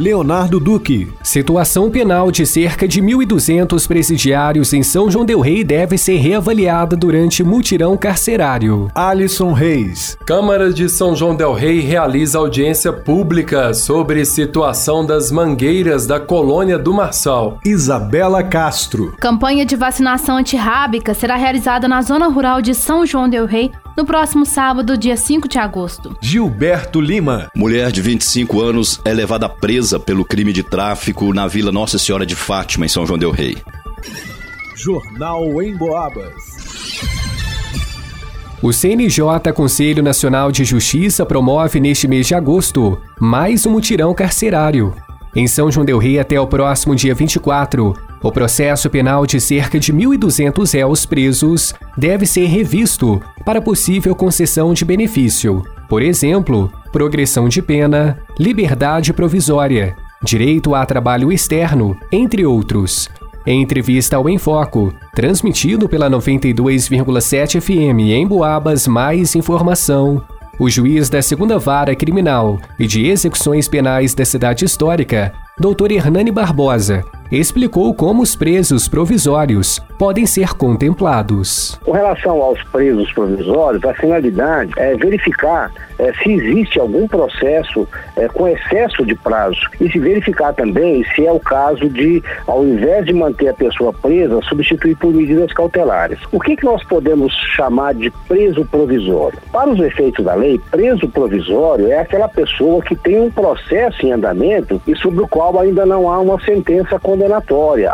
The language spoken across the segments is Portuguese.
Leonardo Duque. Situação penal de cerca de 1.200 presidiários em São João Del Rei deve ser reavaliada durante mutirão carcerário. Alisson Reis. Câmara de São João Del Rei realiza audiência pública sobre situação das mangueiras da colônia do Marçal. Isabela Castro. Campanha de vacinação antirrábica será realizada na zona rural de São João Del Rei no próximo sábado, dia 5 de agosto. Gilberto Lima. Mulher de 25 anos é levada presa pelo crime de tráfico na Vila Nossa Senhora de Fátima, em São João Del Rei. Jornal em Boabas. O CNJ Conselho Nacional de Justiça promove neste mês de agosto mais um mutirão carcerário. Em São João Del Rei até o próximo dia 24, o processo penal de cerca de 1.200 réus presos deve ser revisto para possível concessão de benefício. Por exemplo, progressão de pena, liberdade provisória, direito a trabalho externo, entre outros. Em entrevista ao Enfoco, transmitido pela 92,7 FM em Boabas, mais informação. O juiz da segunda vara criminal e de execuções penais da cidade histórica, Dr. Hernani Barbosa, explicou como os presos provisórios podem ser contemplados. Com relação aos presos provisórios, a finalidade é verificar é, se existe algum processo é, com excesso de prazo e se verificar também se é o caso de, ao invés de manter a pessoa presa, substituir por medidas cautelares. O que, que nós podemos chamar de preso provisório? Para os efeitos da lei, preso provisório é aquela pessoa que tem um processo em andamento e sobre o qual ainda não há uma sentença condenatória,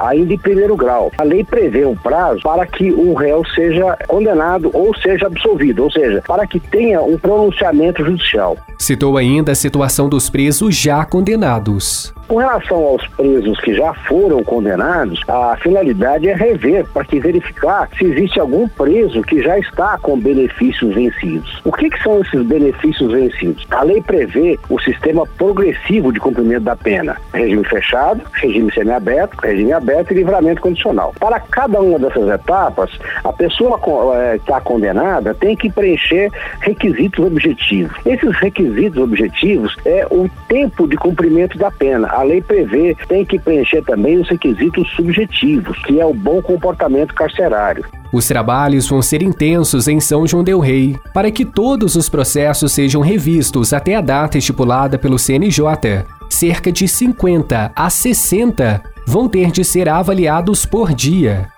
ainda em primeiro grau. A lei prevê um prazo para que o réu seja condenado ou seja absolvido, ou seja, para que tenha um pronunciamento judicial. Citou ainda a situação dos presos já condenados. Com relação aos presos que já foram condenados, a finalidade é rever para que verificar se existe algum preso que já está com benefícios vencidos. O que, que são esses benefícios vencidos? A lei prevê o sistema progressivo de cumprimento da pena: regime fechado, regime semiaberto, regime aberto e livramento condicional. Para cada uma dessas etapas, a pessoa que está condenada tem que preencher requisitos objetivos. Esses requisitos objetivos é o tempo de cumprimento da pena a lei prevê, tem que preencher também os requisitos subjetivos, que é o bom comportamento carcerário. Os trabalhos vão ser intensos em São João Del Rei, para que todos os processos sejam revistos até a data estipulada pelo CNJ. Cerca de 50 a 60 vão ter de ser avaliados por dia.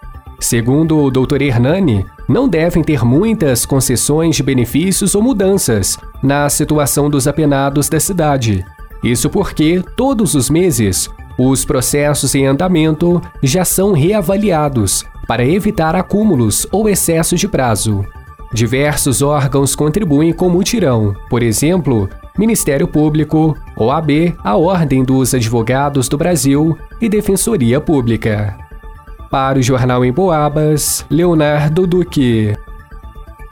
Segundo o Dr. Hernani, não devem ter muitas concessões de benefícios ou mudanças na situação dos apenados da cidade. Isso porque, todos os meses, os processos em andamento já são reavaliados para evitar acúmulos ou excesso de prazo. Diversos órgãos contribuem com mutirão, por exemplo, Ministério Público, OAB, a Ordem dos Advogados do Brasil e Defensoria Pública. Para o Jornal em Boabas, Leonardo Duque.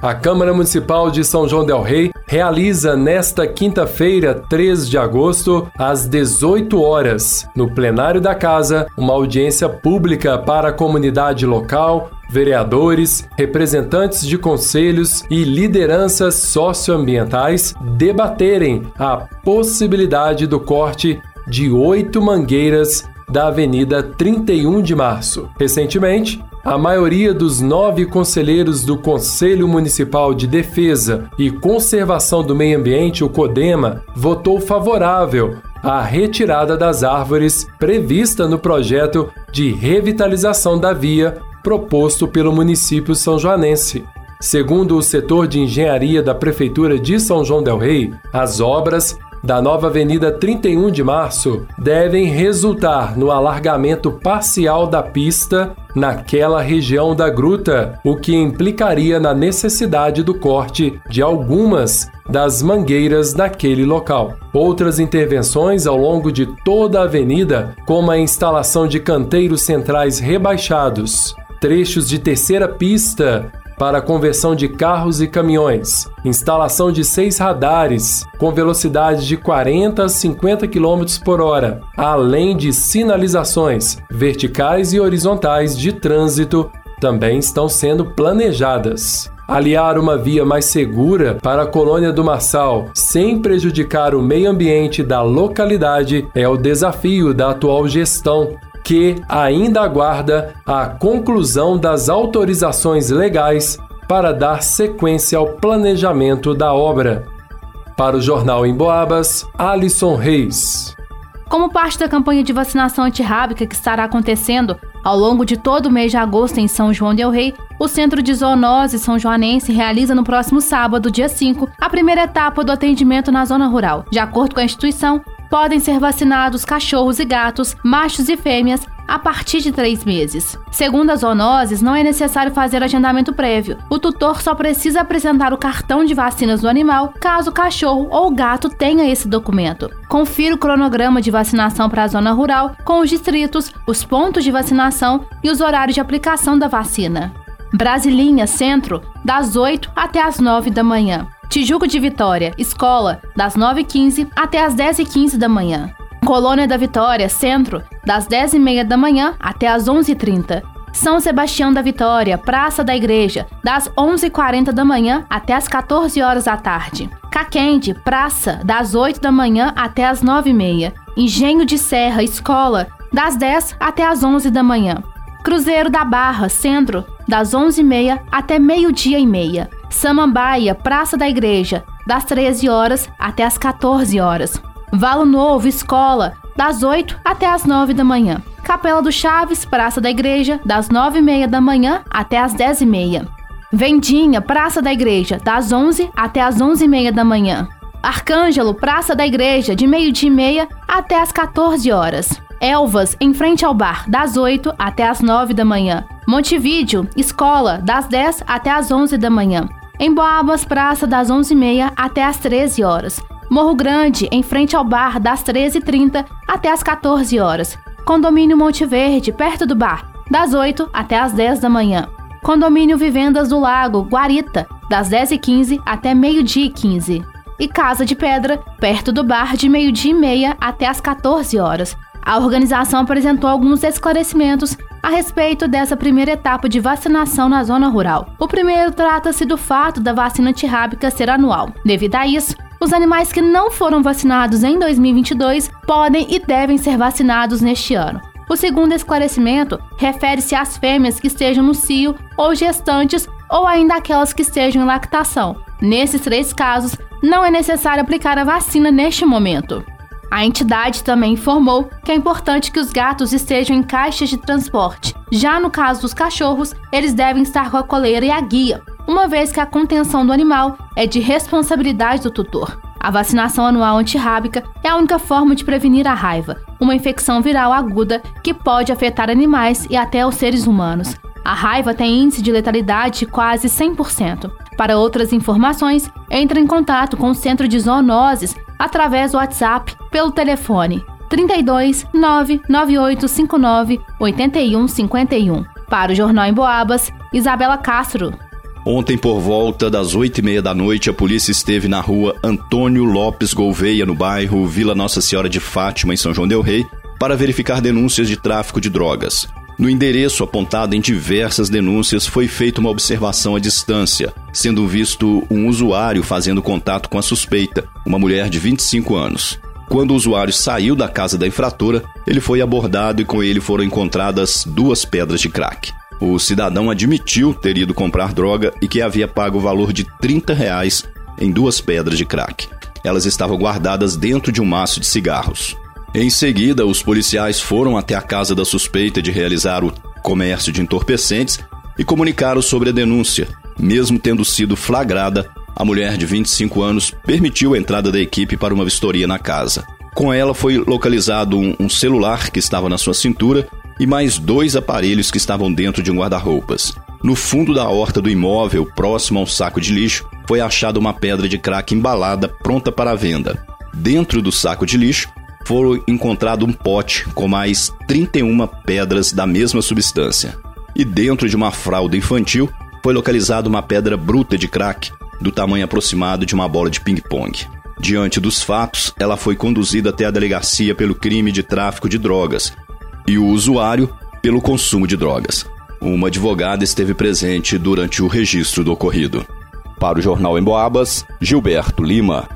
A Câmara Municipal de São João Del Rei realiza nesta quinta-feira, 3 de agosto, às 18 horas, no plenário da casa, uma audiência pública para a comunidade local, vereadores, representantes de conselhos e lideranças socioambientais debaterem a possibilidade do corte de oito mangueiras da Avenida 31 de Março. Recentemente, a maioria dos nove conselheiros do Conselho Municipal de Defesa e Conservação do Meio Ambiente, o CODEMA, votou favorável à retirada das árvores prevista no projeto de revitalização da via proposto pelo município são joanense. Segundo o setor de engenharia da Prefeitura de São João Del Rei, as obras da nova Avenida 31 de Março devem resultar no alargamento parcial da pista naquela região da gruta, o que implicaria na necessidade do corte de algumas das mangueiras naquele local. Outras intervenções ao longo de toda a avenida, como a instalação de canteiros centrais rebaixados, trechos de terceira pista para conversão de carros e caminhões, instalação de seis radares com velocidade de 40 a 50 km por hora, além de sinalizações verticais e horizontais de trânsito também estão sendo planejadas. Aliar uma via mais segura para a colônia do Marçal, sem prejudicar o meio ambiente da localidade, é o desafio da atual gestão, que ainda aguarda a conclusão das autorizações legais para dar sequência ao planejamento da obra. Para o Jornal em Boabas, Alisson Reis. Como parte da campanha de vacinação antirrábica que estará acontecendo ao longo de todo o mês de agosto em São João del Rei, o Centro de Zoonose São Joanense realiza no próximo sábado, dia 5, a primeira etapa do atendimento na zona rural. De acordo com a instituição, podem ser vacinados cachorros e gatos, machos e fêmeas, a partir de três meses. Segundo as zoonoses, não é necessário fazer agendamento prévio. O tutor só precisa apresentar o cartão de vacinas do animal caso o cachorro ou o gato tenha esse documento. Confira o cronograma de vacinação para a zona rural com os distritos, os pontos de vacinação e os horários de aplicação da vacina. Brasilinha Centro, das 8 até as 9 da manhã. Tijuco de Vitória, escola, das 9h15 até as 10h15 da manhã. Colônia da Vitória, centro, das 10h30 da manhã até as 11h30. São Sebastião da Vitória, Praça da Igreja, das 11h40 da manhã até as 14 horas da tarde. Caquende, Praça, das 8 da manhã até as 9h30. Engenho de Serra, Escola, das 10 até as 11 da manhã. Cruzeiro da Barra, Centro, das 11h30 até meio-dia e meia. Samambaia, Praça da Igreja, das 13 horas até as 14 horas. Valo Novo, Escola, das 8 até as 9 da manhã. Capela do Chaves, Praça da Igreja, das 9 e meia da manhã até as 10 e meia. Vendinha, Praça da Igreja, das 11 até as 11 e meia da manhã. Arcângelo, Praça da Igreja, de meio-dia e meia até as 14 horas. Elvas, em frente ao bar, das 8 até as 9 da manhã. Montevídeo, Escola, das 10 até as 11 da manhã. Em Boabas, Praça, das 11h30 até as 13 horas. Morro Grande, em frente ao bar, das 13h30 até as 14 horas. Condomínio Monte Verde, perto do bar, das 8 até as 10 da manhã. Condomínio Vivendas do Lago, Guarita, das 10h15 até meio-dia e 15. E Casa de Pedra, perto do bar, de meio-dia e meia até as 14 horas. A organização apresentou alguns esclarecimentos a respeito dessa primeira etapa de vacinação na zona rural. O primeiro trata-se do fato da vacina antirrábica ser anual. Devido a isso, os animais que não foram vacinados em 2022 podem e devem ser vacinados neste ano. O segundo esclarecimento refere-se às fêmeas que estejam no cio ou gestantes ou ainda aquelas que estejam em lactação. Nesses três casos, não é necessário aplicar a vacina neste momento. A entidade também informou que é importante que os gatos estejam em caixas de transporte. Já no caso dos cachorros, eles devem estar com a coleira e a guia, uma vez que a contenção do animal é de responsabilidade do tutor. A vacinação anual antirrábica é a única forma de prevenir a raiva, uma infecção viral aguda que pode afetar animais e até os seres humanos. A raiva tem índice de letalidade de quase 100%. Para outras informações, entre em contato com o Centro de Zoonoses através do WhatsApp pelo telefone 32 99859 8151. Para o Jornal em Boabas, Isabela Castro. Ontem, por volta das oito e meia da noite, a polícia esteve na rua Antônio Lopes Gouveia, no bairro Vila Nossa Senhora de Fátima, em São João Del Rei, para verificar denúncias de tráfico de drogas. No endereço apontado em diversas denúncias, foi feita uma observação à distância, sendo visto um usuário fazendo contato com a suspeita, uma mulher de 25 anos. Quando o usuário saiu da casa da infratora, ele foi abordado e com ele foram encontradas duas pedras de crack. O cidadão admitiu ter ido comprar droga e que havia pago o valor de 30 reais em duas pedras de crack. Elas estavam guardadas dentro de um maço de cigarros. Em seguida, os policiais foram até a casa da suspeita de realizar o comércio de entorpecentes e comunicaram sobre a denúncia. Mesmo tendo sido flagrada, a mulher de 25 anos permitiu a entrada da equipe para uma vistoria na casa. Com ela foi localizado um, um celular que estava na sua cintura e mais dois aparelhos que estavam dentro de um guarda-roupas. No fundo da horta do imóvel, próximo ao saco de lixo, foi achada uma pedra de crack embalada pronta para venda. Dentro do saco de lixo, foram encontrado um pote com mais 31 pedras da mesma substância. E dentro de uma fralda infantil, foi localizada uma pedra bruta de crack do tamanho aproximado de uma bola de ping-pong. Diante dos fatos, ela foi conduzida até a delegacia pelo crime de tráfico de drogas e o usuário pelo consumo de drogas. Uma advogada esteve presente durante o registro do ocorrido. Para o Jornal Emboabas, Gilberto Lima.